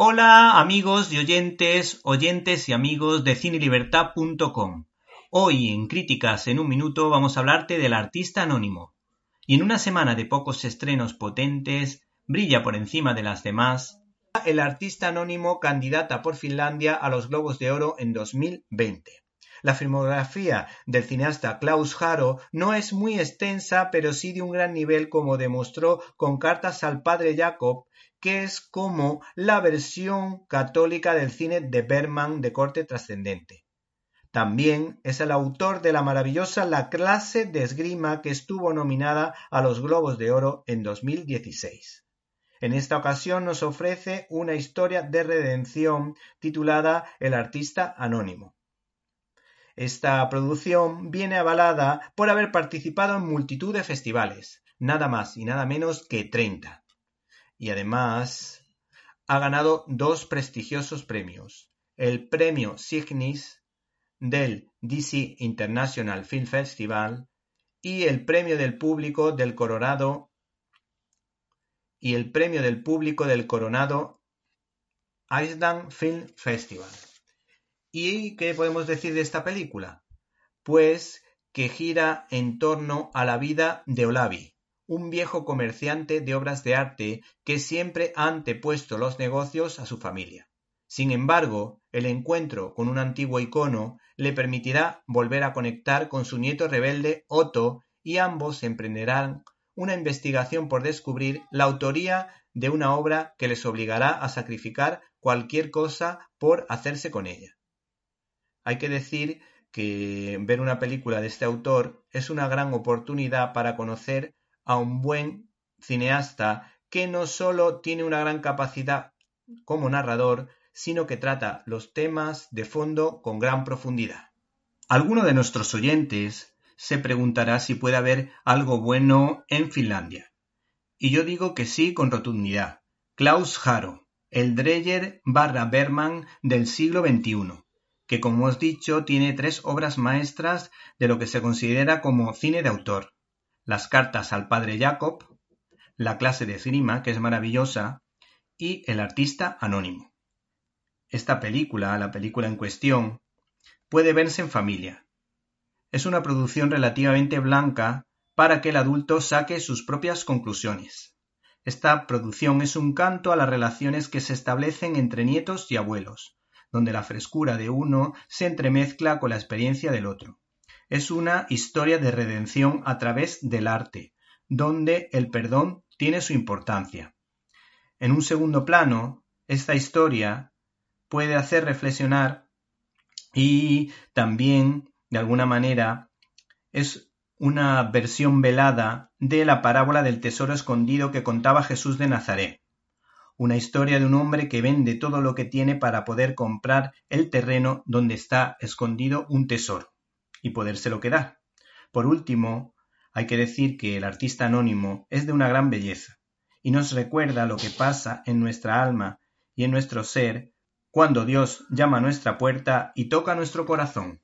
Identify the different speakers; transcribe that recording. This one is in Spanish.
Speaker 1: Hola amigos y oyentes, oyentes y amigos de cinelibertad.com. Hoy en Críticas en un minuto vamos a hablarte del artista anónimo. Y en una semana de pocos estrenos potentes, brilla por encima de las demás el artista anónimo candidata por Finlandia a los Globos de Oro en 2020. La filmografía del cineasta Klaus Haro no es muy extensa, pero sí de un gran nivel, como demostró con Cartas al Padre Jacob, que es como la versión católica del cine de Berman de corte trascendente. También es el autor de la maravillosa La clase de esgrima que estuvo nominada a los Globos de Oro en 2016. En esta ocasión nos ofrece una historia de redención titulada El artista anónimo. Esta producción viene avalada por haber participado en multitud de festivales, nada más y nada menos que 30. Y además ha ganado dos prestigiosos premios. El premio Signis del DC International Film Festival y el premio del público del Coronado y el premio del público del Coronado Iceland Film Festival. ¿Y qué podemos decir de esta película? Pues que gira en torno a la vida de Olavi, un viejo comerciante de obras de arte que siempre ha antepuesto los negocios a su familia. Sin embargo, el encuentro con un antiguo icono le permitirá volver a conectar con su nieto rebelde Otto y ambos emprenderán una investigación por descubrir la autoría de una obra que les obligará a sacrificar cualquier cosa por hacerse con ella. Hay que decir que ver una película de este autor es una gran oportunidad para conocer a un buen cineasta que no solo tiene una gran capacidad como narrador, sino que trata los temas de fondo con gran profundidad. Alguno de nuestros oyentes se preguntará si puede haber algo bueno en Finlandia. Y yo digo que sí con rotundidad. Klaus Haro, el Dreyer barra Berman del siglo XXI que como hemos dicho tiene tres obras maestras de lo que se considera como cine de autor. Las cartas al padre Jacob, la clase de esgrima, que es maravillosa, y El artista anónimo. Esta película, la película en cuestión, puede verse en familia. Es una producción relativamente blanca para que el adulto saque sus propias conclusiones. Esta producción es un canto a las relaciones que se establecen entre nietos y abuelos, donde la frescura de uno se entremezcla con la experiencia del otro. Es una historia de redención a través del arte, donde el perdón tiene su importancia. En un segundo plano, esta historia puede hacer reflexionar y también, de alguna manera, es una versión velada de la parábola del tesoro escondido que contaba Jesús de Nazaret una historia de un hombre que vende todo lo que tiene para poder comprar el terreno donde está escondido un tesoro y podérselo quedar. Por último, hay que decir que el artista anónimo es de una gran belleza y nos recuerda lo que pasa en nuestra alma y en nuestro ser cuando Dios llama a nuestra puerta y toca nuestro corazón.